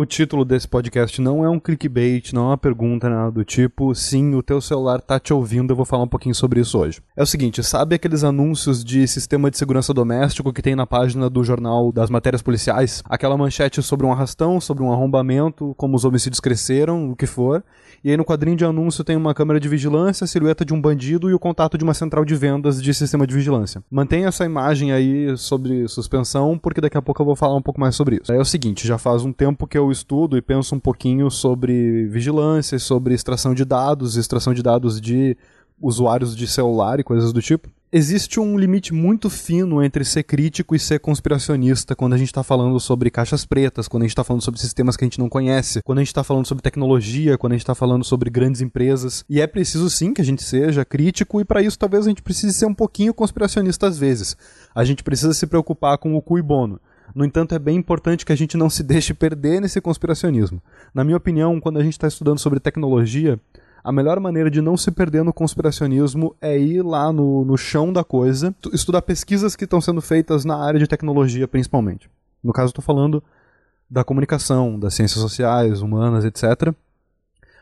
O título desse podcast não é um clickbait, não é uma pergunta, nada do tipo. Sim, o teu celular tá te ouvindo, eu vou falar um pouquinho sobre isso hoje. É o seguinte, sabe aqueles anúncios de sistema de segurança doméstico que tem na página do jornal das matérias policiais? Aquela manchete sobre um arrastão, sobre um arrombamento, como os homicídios cresceram, o que for. E aí no quadrinho de anúncio tem uma câmera de vigilância, a silhueta de um bandido e o contato de uma central de vendas de sistema de vigilância. Mantenha essa imagem aí sobre suspensão, porque daqui a pouco eu vou falar um pouco mais sobre isso. É o seguinte, já faz um tempo que eu estudo e penso um pouquinho sobre vigilância, sobre extração de dados, extração de dados de usuários de celular e coisas do tipo existe um limite muito fino entre ser crítico e ser conspiracionista quando a gente está falando sobre caixas pretas, quando a gente está falando sobre sistemas que a gente não conhece, quando a gente está falando sobre tecnologia, quando a gente está falando sobre grandes empresas. E é preciso sim que a gente seja crítico e para isso talvez a gente precise ser um pouquinho conspiracionista às vezes. A gente precisa se preocupar com o cu e bono. No entanto, é bem importante que a gente não se deixe perder nesse conspiracionismo. Na minha opinião, quando a gente está estudando sobre tecnologia, a melhor maneira de não se perder no conspiracionismo é ir lá no, no chão da coisa, estudar pesquisas que estão sendo feitas na área de tecnologia, principalmente. No caso, estou falando da comunicação, das ciências sociais, humanas, etc.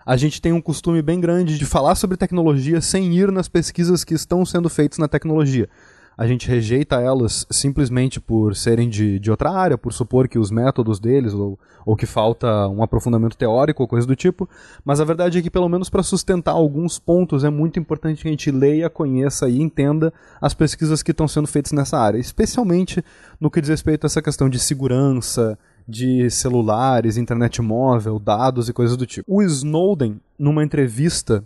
A gente tem um costume bem grande de falar sobre tecnologia sem ir nas pesquisas que estão sendo feitas na tecnologia a gente rejeita elas simplesmente por serem de, de outra área, por supor que os métodos deles, ou, ou que falta um aprofundamento teórico ou coisa do tipo, mas a verdade é que, pelo menos para sustentar alguns pontos, é muito importante que a gente leia, conheça e entenda as pesquisas que estão sendo feitas nessa área, especialmente no que diz respeito a essa questão de segurança, de celulares, internet móvel, dados e coisas do tipo. O Snowden, numa entrevista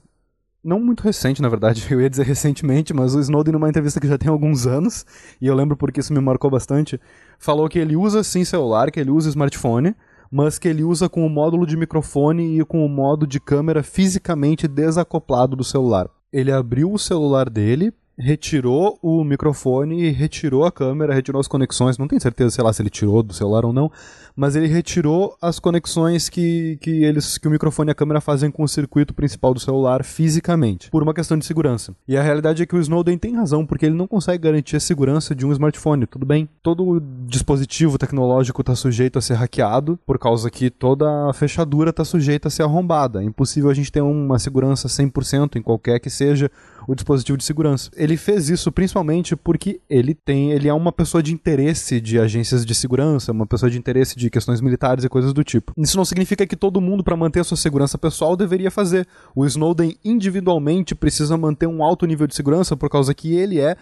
não muito recente, na verdade, eu ia dizer recentemente, mas o Snowden, numa entrevista que já tem alguns anos, e eu lembro porque isso me marcou bastante, falou que ele usa sim celular, que ele usa smartphone, mas que ele usa com o módulo de microfone e com o modo de câmera fisicamente desacoplado do celular. Ele abriu o celular dele, retirou o microfone, retirou a câmera, retirou as conexões, não tenho certeza, sei lá, se ele tirou do celular ou não, mas ele retirou as conexões que, que eles que o microfone e a câmera fazem com o circuito principal do celular fisicamente, por uma questão de segurança. E a realidade é que o Snowden tem razão, porque ele não consegue garantir a segurança de um smartphone, tudo bem? Todo dispositivo tecnológico está sujeito a ser hackeado, por causa que toda a fechadura está sujeita a ser arrombada. É impossível a gente ter uma segurança 100% em qualquer que seja o dispositivo de segurança. Ele fez isso principalmente porque ele tem, ele é uma pessoa de interesse de agências de segurança, uma pessoa de interesse de questões militares e coisas do tipo. Isso não significa que todo mundo, para manter a sua segurança pessoal, deveria fazer. O Snowden individualmente precisa manter um alto nível de segurança por causa que ele é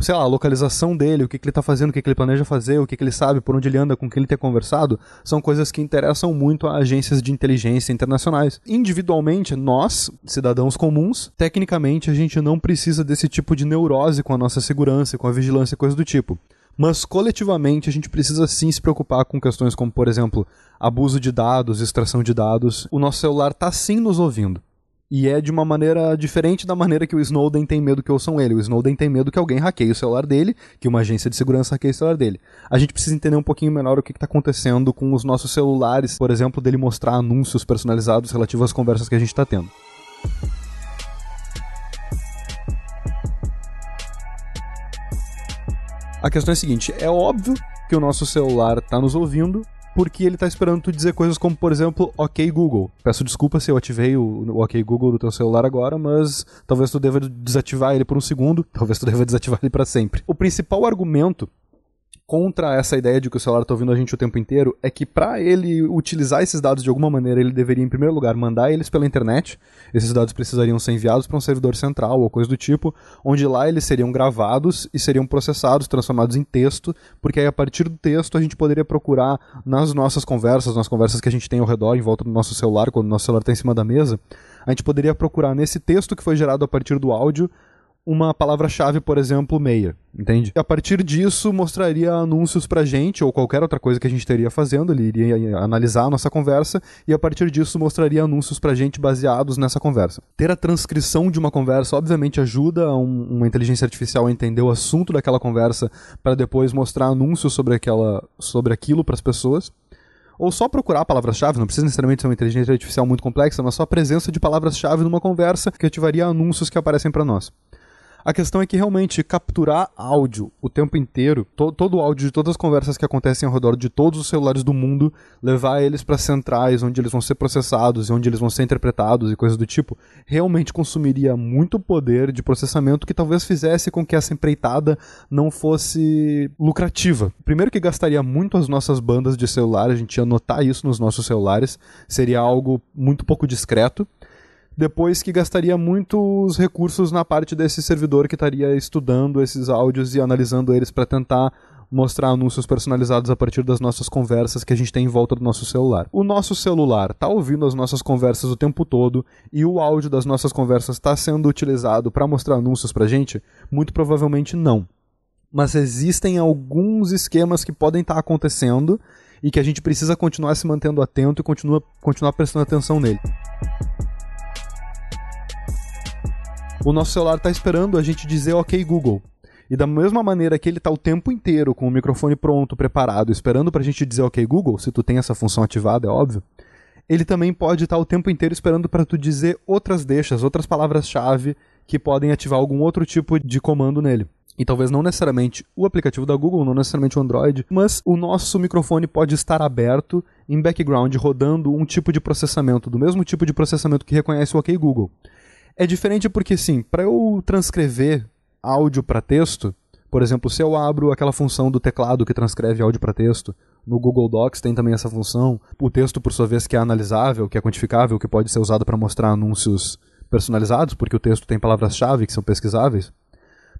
sei lá, a localização dele, o que, que ele está fazendo, o que, que ele planeja fazer, o que, que ele sabe, por onde ele anda, com quem ele tem conversado, são coisas que interessam muito a agências de inteligência internacionais. Individualmente, nós, cidadãos comuns, tecnicamente a gente não precisa desse tipo de neurose com a nossa segurança, com a vigilância e coisas do tipo. Mas coletivamente a gente precisa sim se preocupar com questões como, por exemplo, abuso de dados, extração de dados. O nosso celular está sim nos ouvindo. E é de uma maneira diferente da maneira que o Snowden tem medo que ouçam ele. O Snowden tem medo que alguém hackeie o celular dele, que uma agência de segurança hackeie o celular dele. A gente precisa entender um pouquinho melhor o que está acontecendo com os nossos celulares, por exemplo, dele mostrar anúncios personalizados relativos às conversas que a gente está tendo. A questão é a seguinte: é óbvio que o nosso celular está nos ouvindo, porque ele está esperando tu dizer coisas como, por exemplo, OK Google. Peço desculpa se eu ativei o, o OK Google do teu celular agora, mas talvez tu deva desativar ele por um segundo, talvez tu deva desativar ele para sempre. O principal argumento contra essa ideia de que o celular está ouvindo a gente o tempo inteiro é que para ele utilizar esses dados de alguma maneira, ele deveria em primeiro lugar mandar eles pela internet. Esses dados precisariam ser enviados para um servidor central ou coisa do tipo, onde lá eles seriam gravados e seriam processados, transformados em texto, porque aí a partir do texto a gente poderia procurar nas nossas conversas, nas conversas que a gente tem ao redor, em volta do nosso celular, quando o nosso celular está em cima da mesa, a gente poderia procurar nesse texto que foi gerado a partir do áudio uma palavra-chave, por exemplo, meia, entende? A partir disso, mostraria anúncios pra gente, ou qualquer outra coisa que a gente teria fazendo, ele iria analisar a nossa conversa, e a partir disso mostraria anúncios pra gente baseados nessa conversa. Ter a transcrição de uma conversa, obviamente, ajuda um, uma inteligência artificial a entender o assunto daquela conversa, para depois mostrar anúncios sobre, aquela, sobre aquilo para as pessoas ou só procurar palavras-chave, não precisa necessariamente ser uma inteligência artificial muito complexa, mas só a presença de palavras-chave numa conversa que ativaria anúncios que aparecem para nós. A questão é que realmente capturar áudio o tempo inteiro, to todo o áudio de todas as conversas que acontecem ao redor de todos os celulares do mundo, levar eles para centrais onde eles vão ser processados e onde eles vão ser interpretados e coisas do tipo, realmente consumiria muito poder de processamento que talvez fizesse com que essa empreitada não fosse lucrativa. Primeiro que gastaria muito as nossas bandas de celular, a gente ia notar isso nos nossos celulares, seria algo muito pouco discreto depois que gastaria muitos recursos na parte desse servidor que estaria estudando esses áudios e analisando eles para tentar mostrar anúncios personalizados a partir das nossas conversas que a gente tem em volta do nosso celular. O nosso celular está ouvindo as nossas conversas o tempo todo e o áudio das nossas conversas está sendo utilizado para mostrar anúncios para gente? Muito provavelmente não. Mas existem alguns esquemas que podem estar tá acontecendo e que a gente precisa continuar se mantendo atento e continua, continuar prestando atenção nele. O nosso celular está esperando a gente dizer ok Google. E da mesma maneira que ele está o tempo inteiro com o microfone pronto, preparado, esperando para a gente dizer ok Google, se tu tem essa função ativada, é óbvio, ele também pode estar tá o tempo inteiro esperando para tu dizer outras deixas, outras palavras-chave que podem ativar algum outro tipo de comando nele. E talvez não necessariamente o aplicativo da Google, não necessariamente o Android, mas o nosso microfone pode estar aberto em background rodando um tipo de processamento, do mesmo tipo de processamento que reconhece o OK Google. É diferente porque, sim, para eu transcrever áudio para texto, por exemplo, se eu abro aquela função do teclado que transcreve áudio para texto, no Google Docs tem também essa função. O texto, por sua vez, que é analisável, que é quantificável, que pode ser usado para mostrar anúncios personalizados, porque o texto tem palavras-chave que são pesquisáveis.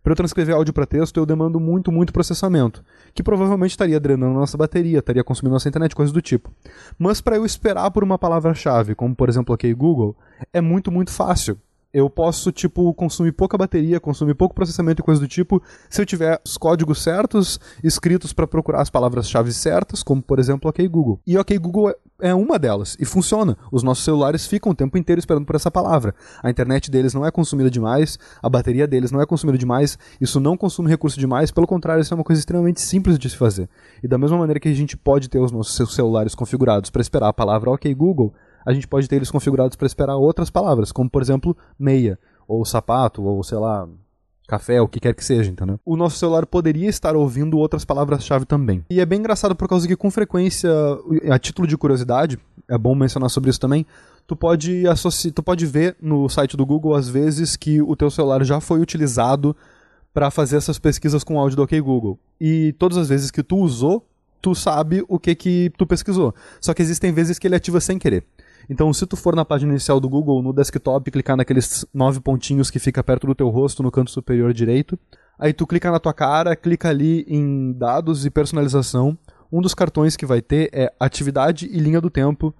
Para eu transcrever áudio para texto, eu demando muito, muito processamento, que provavelmente estaria drenando nossa bateria, estaria consumindo nossa internet, coisas do tipo. Mas para eu esperar por uma palavra-chave, como por exemplo OK Google, é muito, muito fácil eu posso, tipo, consumir pouca bateria, consumir pouco processamento e coisa do tipo, se eu tiver os códigos certos escritos para procurar as palavras-chave certas, como por exemplo OK Google. E OK Google é uma delas e funciona. Os nossos celulares ficam o tempo inteiro esperando por essa palavra. A internet deles não é consumida demais, a bateria deles não é consumida demais, isso não consome recurso demais, pelo contrário, isso é uma coisa extremamente simples de se fazer. E da mesma maneira que a gente pode ter os nossos celulares configurados para esperar a palavra OK Google, a gente pode ter eles configurados para esperar outras palavras, como por exemplo meia, ou sapato, ou sei lá, café, o que quer que seja, entendeu? O nosso celular poderia estar ouvindo outras palavras-chave também. E é bem engraçado por causa que, com frequência, a título de curiosidade, é bom mencionar sobre isso também, tu pode, associ... tu pode ver no site do Google, às vezes, que o teu celular já foi utilizado para fazer essas pesquisas com áudio do OK Google. E todas as vezes que tu usou, tu sabe o que que tu pesquisou. Só que existem vezes que ele ativa sem querer. Então, se tu for na página inicial do Google, no desktop, clicar naqueles nove pontinhos que fica perto do teu rosto no canto superior direito, aí tu clica na tua cara, clica ali em dados e personalização. Um dos cartões que vai ter é atividade e linha do tempo.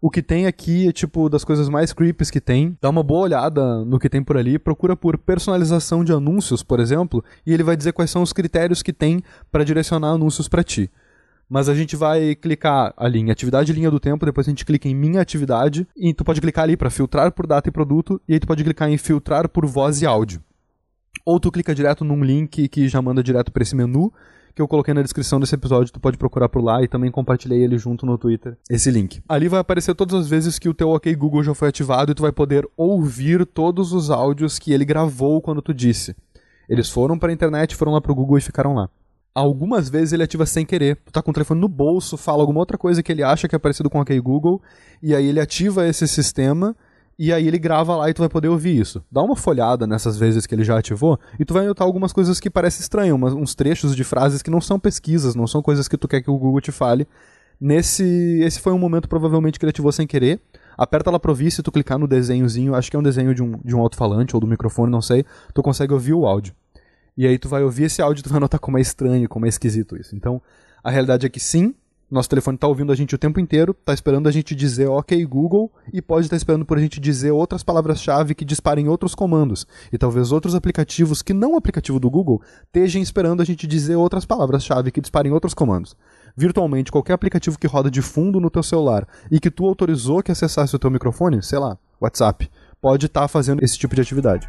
O que tem aqui é tipo das coisas mais creepies que tem. Dá uma boa olhada no que tem por ali, procura por personalização de anúncios, por exemplo, e ele vai dizer quais são os critérios que tem para direcionar anúncios para ti mas a gente vai clicar ali em atividade linha do tempo, depois a gente clica em minha atividade, e tu pode clicar ali para filtrar por data e produto, e aí tu pode clicar em filtrar por voz e áudio. Ou tu clica direto num link que já manda direto para esse menu, que eu coloquei na descrição desse episódio, tu pode procurar por lá e também compartilhei ele junto no Twitter, esse link. Ali vai aparecer todas as vezes que o teu OK Google já foi ativado e tu vai poder ouvir todos os áudios que ele gravou quando tu disse. Eles foram para a internet, foram lá pro Google e ficaram lá algumas vezes ele ativa sem querer. Tu tá com o telefone no bolso, fala alguma outra coisa que ele acha que é parecido com OK Google, e aí ele ativa esse sistema e aí ele grava lá e tu vai poder ouvir isso. Dá uma folhada nessas vezes que ele já ativou e tu vai notar algumas coisas que parecem estranhas, uns trechos de frases que não são pesquisas, não são coisas que tu quer que o Google te fale. Nesse, esse foi um momento provavelmente que ele ativou sem querer. Aperta lá pro se tu clicar no desenhozinho, acho que é um desenho de um, de um alto-falante ou do microfone, não sei, tu consegue ouvir o áudio. E aí tu vai ouvir esse áudio e tu vai notar como é estranho, como é esquisito isso. Então, a realidade é que sim, nosso telefone está ouvindo a gente o tempo inteiro, está esperando a gente dizer OK Google e pode estar tá esperando por a gente dizer outras palavras-chave que disparem outros comandos. E talvez outros aplicativos que não o aplicativo do Google estejam esperando a gente dizer outras palavras-chave que disparem outros comandos. Virtualmente, qualquer aplicativo que roda de fundo no teu celular e que tu autorizou que acessasse o teu microfone, sei lá, WhatsApp, pode estar tá fazendo esse tipo de atividade.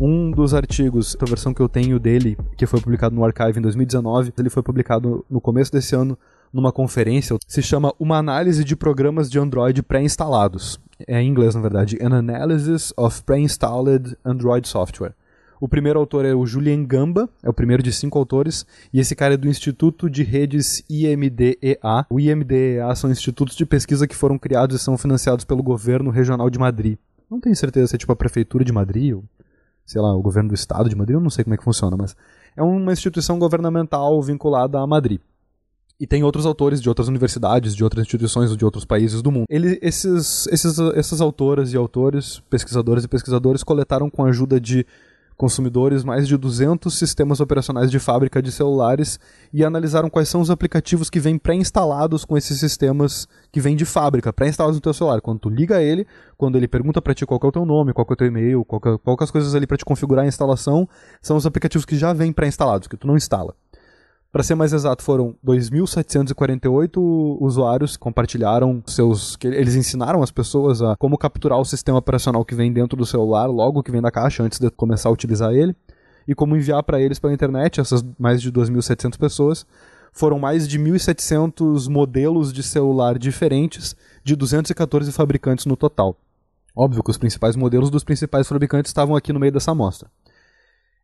Um dos artigos, a versão que eu tenho dele, que foi publicado no Archive em 2019, ele foi publicado no começo desse ano numa conferência, se chama Uma Análise de Programas de Android Pré-Instalados. É em inglês, na verdade. An Analysis of Pre-Installed Android Software. O primeiro autor é o Julian Gamba, é o primeiro de cinco autores, e esse cara é do Instituto de Redes IMDEA. O IMDEA são institutos de pesquisa que foram criados e são financiados pelo governo regional de Madrid. Não tenho certeza se é tipo a prefeitura de Madrid ou, sei lá, o governo do estado de Madrid, eu não sei como é que funciona, mas é uma instituição governamental vinculada a Madrid. E tem outros autores de outras universidades, de outras instituições, de outros países do mundo. Ele, esses, esses, essas autoras e autores, pesquisadores e pesquisadores, coletaram com a ajuda de consumidores mais de 200 sistemas operacionais de fábrica de celulares e analisaram quais são os aplicativos que vêm pré-instalados com esses sistemas que vêm de fábrica, pré-instalados no teu celular. Quando tu liga ele, quando ele pergunta para ti qual é o teu nome, qual é o teu e-mail, qual, é, qual é as coisas ali para te configurar a instalação, são os aplicativos que já vêm pré-instalados, que tu não instala. Para ser mais exato, foram 2.748 usuários que compartilharam seus. Que eles ensinaram as pessoas a como capturar o sistema operacional que vem dentro do celular logo que vem da caixa antes de começar a utilizar ele e como enviar para eles pela internet, essas mais de 2.700 pessoas. Foram mais de 1.700 modelos de celular diferentes de 214 fabricantes no total. Óbvio que os principais modelos dos principais fabricantes estavam aqui no meio dessa amostra.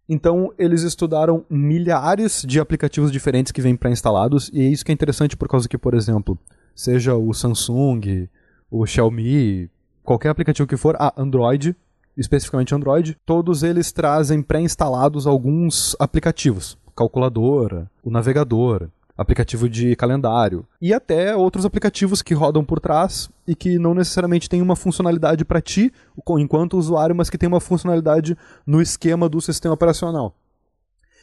Então, eles estudaram milhares de aplicativos diferentes que vêm pré-instalados, e é isso que é interessante por causa que, por exemplo, seja o Samsung, o Xiaomi, qualquer aplicativo que for, a Android, especificamente Android, todos eles trazem pré-instalados alguns aplicativos, calculadora, o navegador, aplicativo de calendário e até outros aplicativos que rodam por trás e que não necessariamente têm uma funcionalidade para ti enquanto usuário, mas que tem uma funcionalidade no esquema do sistema operacional.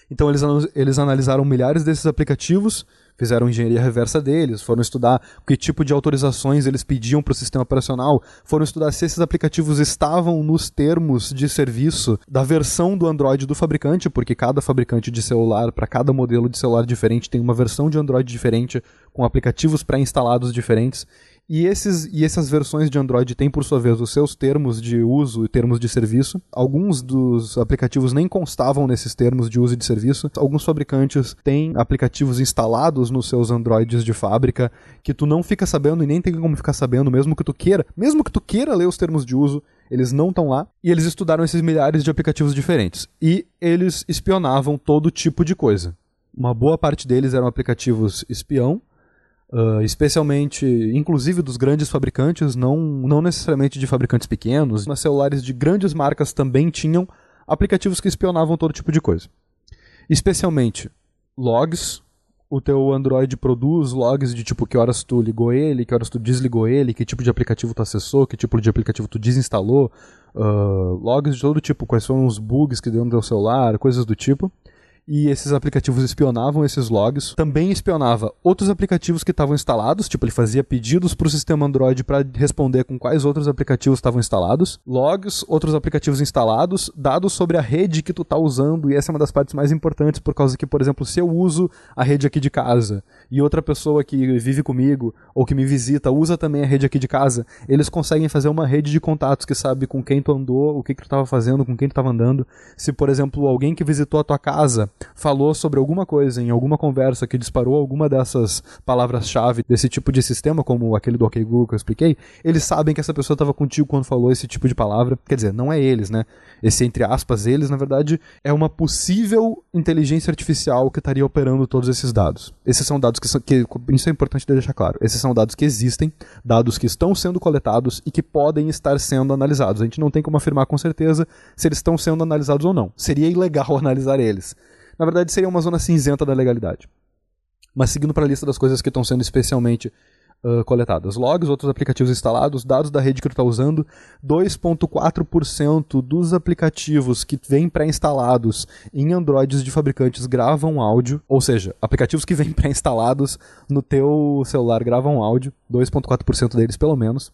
Então eles, eles analisaram milhares desses aplicativos fizeram engenharia reversa deles, foram estudar que tipo de autorizações eles pediam para o sistema operacional, foram estudar se esses aplicativos estavam nos termos de serviço da versão do Android do fabricante, porque cada fabricante de celular, para cada modelo de celular diferente, tem uma versão de Android diferente, com aplicativos pré-instalados diferentes. E, esses, e essas versões de Android têm, por sua vez, os seus termos de uso e termos de serviço. Alguns dos aplicativos nem constavam nesses termos de uso e de serviço. Alguns fabricantes têm aplicativos instalados nos seus Androids de fábrica que tu não fica sabendo e nem tem como ficar sabendo, mesmo que tu queira. Mesmo que tu queira ler os termos de uso, eles não estão lá. E eles estudaram esses milhares de aplicativos diferentes. E eles espionavam todo tipo de coisa. Uma boa parte deles eram aplicativos espião, Uh, especialmente, inclusive dos grandes fabricantes, não, não necessariamente de fabricantes pequenos, mas celulares de grandes marcas também tinham aplicativos que espionavam todo tipo de coisa. Especialmente logs, o teu Android produz logs de tipo que horas tu ligou ele, que horas tu desligou ele, que tipo de aplicativo tu acessou, que tipo de aplicativo tu desinstalou, uh, logs de todo tipo, quais foram os bugs que deu no teu celular, coisas do tipo e esses aplicativos espionavam esses logs. Também espionava outros aplicativos que estavam instalados, tipo ele fazia pedidos para o sistema Android para responder com quais outros aplicativos estavam instalados, logs, outros aplicativos instalados, dados sobre a rede que tu tá usando, e essa é uma das partes mais importantes por causa que, por exemplo, se eu uso a rede aqui de casa e outra pessoa que vive comigo ou que me visita usa também a rede aqui de casa, eles conseguem fazer uma rede de contatos que sabe com quem tu andou, o que que tu estava fazendo, com quem tu estava andando. Se, por exemplo, alguém que visitou a tua casa falou sobre alguma coisa em alguma conversa que disparou alguma dessas palavras-chave desse tipo de sistema, como aquele do OK Google que eu expliquei, eles sabem que essa pessoa estava contigo quando falou esse tipo de palavra. Quer dizer, não é eles, né? Esse entre aspas eles, na verdade, é uma possível inteligência artificial que estaria operando todos esses dados. Esses são dados que, são, que isso é importante deixar claro. Esses são dados que existem, dados que estão sendo coletados e que podem estar sendo analisados. A gente não tem como afirmar com certeza se eles estão sendo analisados ou não. Seria ilegal analisar eles na verdade seria uma zona cinzenta da legalidade. Mas seguindo para a lista das coisas que estão sendo especialmente uh, coletadas: logs, outros aplicativos instalados, dados da rede que tu está usando, 2,4% dos aplicativos que vêm pré-instalados em Androids de fabricantes gravam áudio, ou seja, aplicativos que vêm pré-instalados no teu celular gravam áudio, 2,4% deles pelo menos.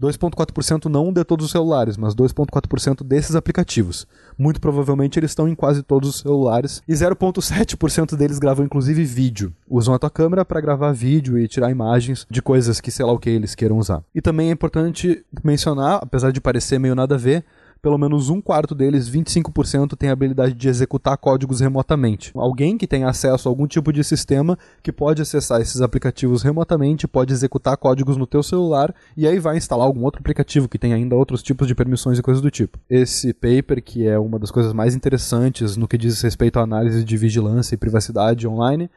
2,4% não de todos os celulares, mas 2,4% desses aplicativos. Muito provavelmente eles estão em quase todos os celulares. E 0,7% deles gravam inclusive vídeo. Usam a tua câmera para gravar vídeo e tirar imagens de coisas que sei lá o que eles queiram usar. E também é importante mencionar, apesar de parecer meio nada a ver, pelo menos um quarto deles, 25%, tem a habilidade de executar códigos remotamente. Alguém que tem acesso a algum tipo de sistema que pode acessar esses aplicativos remotamente, pode executar códigos no teu celular e aí vai instalar algum outro aplicativo que tem ainda outros tipos de permissões e coisas do tipo. Esse paper, que é uma das coisas mais interessantes no que diz respeito à análise de vigilância e privacidade online,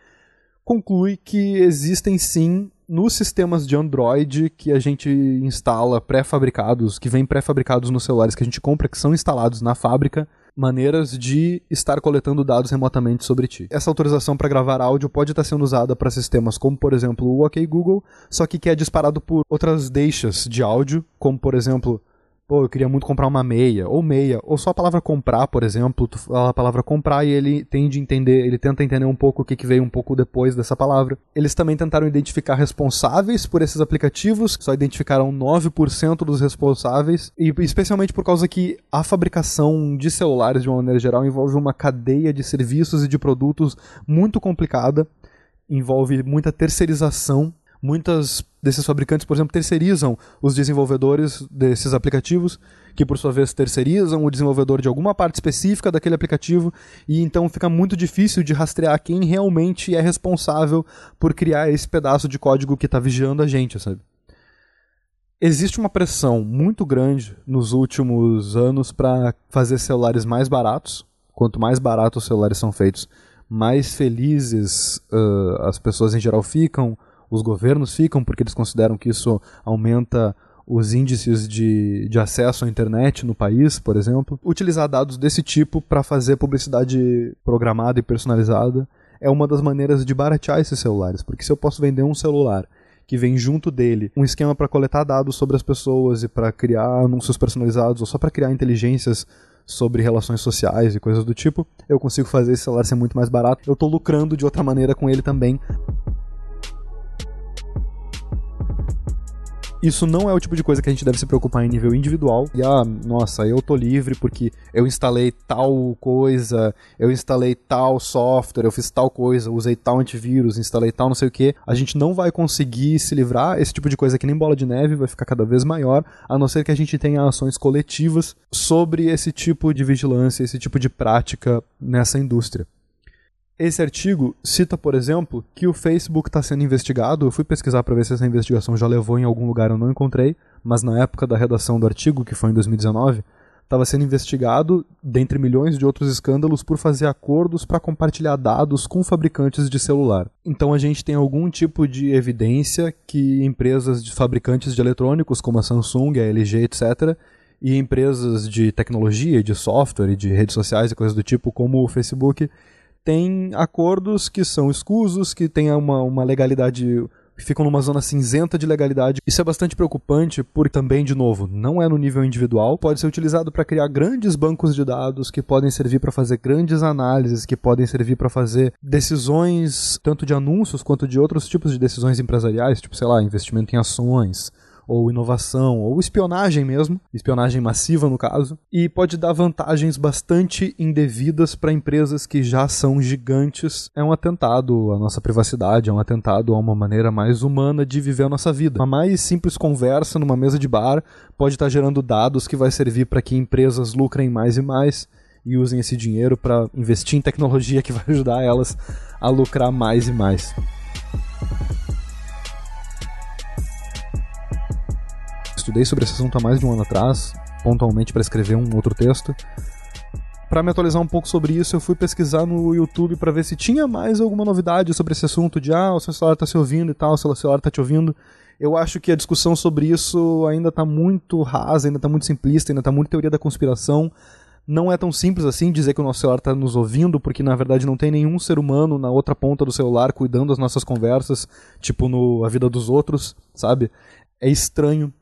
conclui que existem sim nos sistemas de Android que a gente instala pré-fabricados, que vêm pré-fabricados nos celulares que a gente compra, que são instalados na fábrica, maneiras de estar coletando dados remotamente sobre ti. Essa autorização para gravar áudio pode estar sendo usada para sistemas como, por exemplo, o OK Google, só que que é disparado por outras deixas de áudio, como, por exemplo, pô, eu queria muito comprar uma meia, ou meia, ou só a palavra comprar, por exemplo, tu fala a palavra comprar e ele tende a entender, ele tenta entender um pouco o que, que veio um pouco depois dessa palavra. Eles também tentaram identificar responsáveis por esses aplicativos, só identificaram 9% dos responsáveis, e especialmente por causa que a fabricação de celulares, de uma maneira geral, envolve uma cadeia de serviços e de produtos muito complicada, envolve muita terceirização muitas desses fabricantes, por exemplo, terceirizam os desenvolvedores desses aplicativos, que por sua vez terceirizam o desenvolvedor de alguma parte específica daquele aplicativo, e então fica muito difícil de rastrear quem realmente é responsável por criar esse pedaço de código que está vigiando a gente, sabe? Existe uma pressão muito grande nos últimos anos para fazer celulares mais baratos. Quanto mais baratos os celulares são feitos, mais felizes uh, as pessoas em geral ficam, os governos ficam, porque eles consideram que isso aumenta os índices de, de acesso à internet no país, por exemplo. Utilizar dados desse tipo para fazer publicidade programada e personalizada é uma das maneiras de baratear esses celulares, porque se eu posso vender um celular que vem junto dele um esquema para coletar dados sobre as pessoas e para criar anúncios personalizados ou só para criar inteligências sobre relações sociais e coisas do tipo, eu consigo fazer esse celular ser muito mais barato. Eu estou lucrando de outra maneira com ele também. Isso não é o tipo de coisa que a gente deve se preocupar em nível individual. E ah, nossa, eu tô livre porque eu instalei tal coisa, eu instalei tal software, eu fiz tal coisa, usei tal antivírus, instalei tal não sei o que. A gente não vai conseguir se livrar. Esse tipo de coisa que nem bola de neve vai ficar cada vez maior, a não ser que a gente tenha ações coletivas sobre esse tipo de vigilância, esse tipo de prática nessa indústria. Esse artigo cita, por exemplo, que o Facebook está sendo investigado. Eu fui pesquisar para ver se essa investigação já levou em algum lugar, eu não encontrei, mas na época da redação do artigo, que foi em 2019, estava sendo investigado, dentre milhões de outros escândalos, por fazer acordos para compartilhar dados com fabricantes de celular. Então a gente tem algum tipo de evidência que empresas de fabricantes de eletrônicos, como a Samsung, a LG, etc., e empresas de tecnologia, de software e de redes sociais e coisas do tipo, como o Facebook, tem acordos que são escusos, que têm uma, uma legalidade ficam numa zona cinzenta de legalidade. Isso é bastante preocupante, porque também, de novo, não é no nível individual, pode ser utilizado para criar grandes bancos de dados que podem servir para fazer grandes análises, que podem servir para fazer decisões tanto de anúncios quanto de outros tipos de decisões empresariais, tipo, sei lá, investimento em ações, ou inovação, ou espionagem mesmo, espionagem massiva no caso, e pode dar vantagens bastante indevidas para empresas que já são gigantes. É um atentado à nossa privacidade, é um atentado a uma maneira mais humana de viver a nossa vida. Uma mais simples conversa numa mesa de bar pode estar gerando dados que vai servir para que empresas lucrem mais e mais e usem esse dinheiro para investir em tecnologia que vai ajudar elas a lucrar mais e mais. Estudei sobre esse assunto há mais de um ano atrás, pontualmente para escrever um outro texto. Para me atualizar um pouco sobre isso, eu fui pesquisar no YouTube para ver se tinha mais alguma novidade sobre esse assunto de ah, o seu celular está se ouvindo e tal, o seu celular está te ouvindo. Eu acho que a discussão sobre isso ainda está muito rasa, ainda está muito simplista, ainda está muito teoria da conspiração. Não é tão simples assim dizer que o nosso celular está nos ouvindo, porque na verdade não tem nenhum ser humano na outra ponta do celular cuidando das nossas conversas, tipo no A Vida dos Outros, sabe? É estranho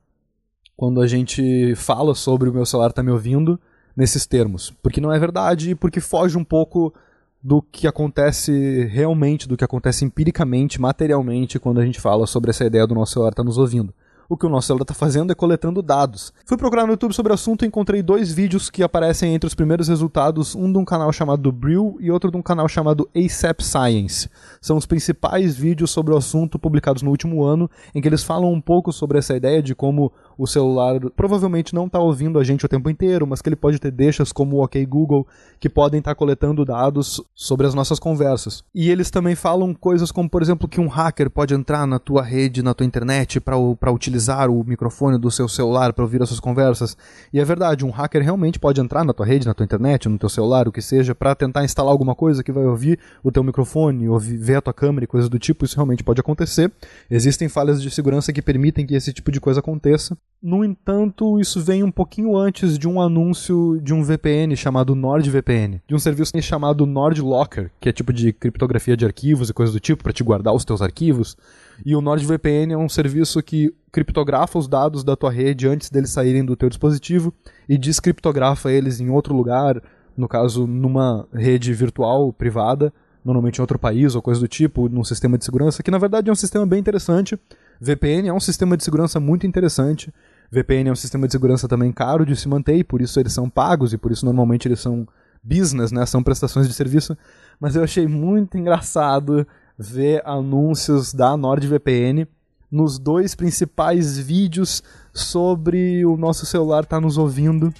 quando a gente fala sobre o meu celular tá me ouvindo nesses termos. Porque não é verdade e porque foge um pouco do que acontece realmente, do que acontece empiricamente, materialmente, quando a gente fala sobre essa ideia do nosso celular estar tá nos ouvindo. o que o nosso celular está fazendo é coletando dados. Fui procurar no YouTube sobre o assunto e encontrei dois vídeos que aparecem entre os primeiros resultados, um de um canal chamado Brill e outro de um canal chamado ASAP Science. São os principais vídeos sobre o assunto publicados no último ano, em que eles falam um pouco sobre essa ideia de como o celular provavelmente não está ouvindo a gente o tempo inteiro, mas que ele pode ter deixas como o OK Google que podem estar tá coletando dados sobre as nossas conversas. E eles também falam coisas como, por exemplo, que um hacker pode entrar na tua rede, na tua internet para utilizar o microfone do seu celular para ouvir as suas conversas. E é verdade, um hacker realmente pode entrar na tua rede, na tua internet, no teu celular, o que seja, para tentar instalar alguma coisa que vai ouvir o teu microfone, ouvir, ver a tua câmera e coisas do tipo. Isso realmente pode acontecer. Existem falhas de segurança que permitem que esse tipo de coisa aconteça. No entanto, isso vem um pouquinho antes de um anúncio de um VPN chamado NordVPN, de um serviço chamado NordLocker, que é tipo de criptografia de arquivos e coisas do tipo para te guardar os teus arquivos. E o NordVPN é um serviço que criptografa os dados da tua rede antes deles saírem do teu dispositivo e descriptografa eles em outro lugar, no caso numa rede virtual privada, normalmente em outro país ou coisa do tipo, num sistema de segurança, que na verdade é um sistema bem interessante. VPN é um sistema de segurança muito interessante. VPN é um sistema de segurança também caro de se manter, e por isso eles são pagos, e por isso normalmente eles são business, né? São prestações de serviço. Mas eu achei muito engraçado ver anúncios da NordVPN nos dois principais vídeos sobre o nosso celular estar tá nos ouvindo.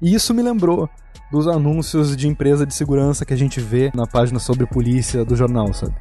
E isso me lembrou dos anúncios de empresa de segurança que a gente vê na página sobre polícia do jornal, sabe?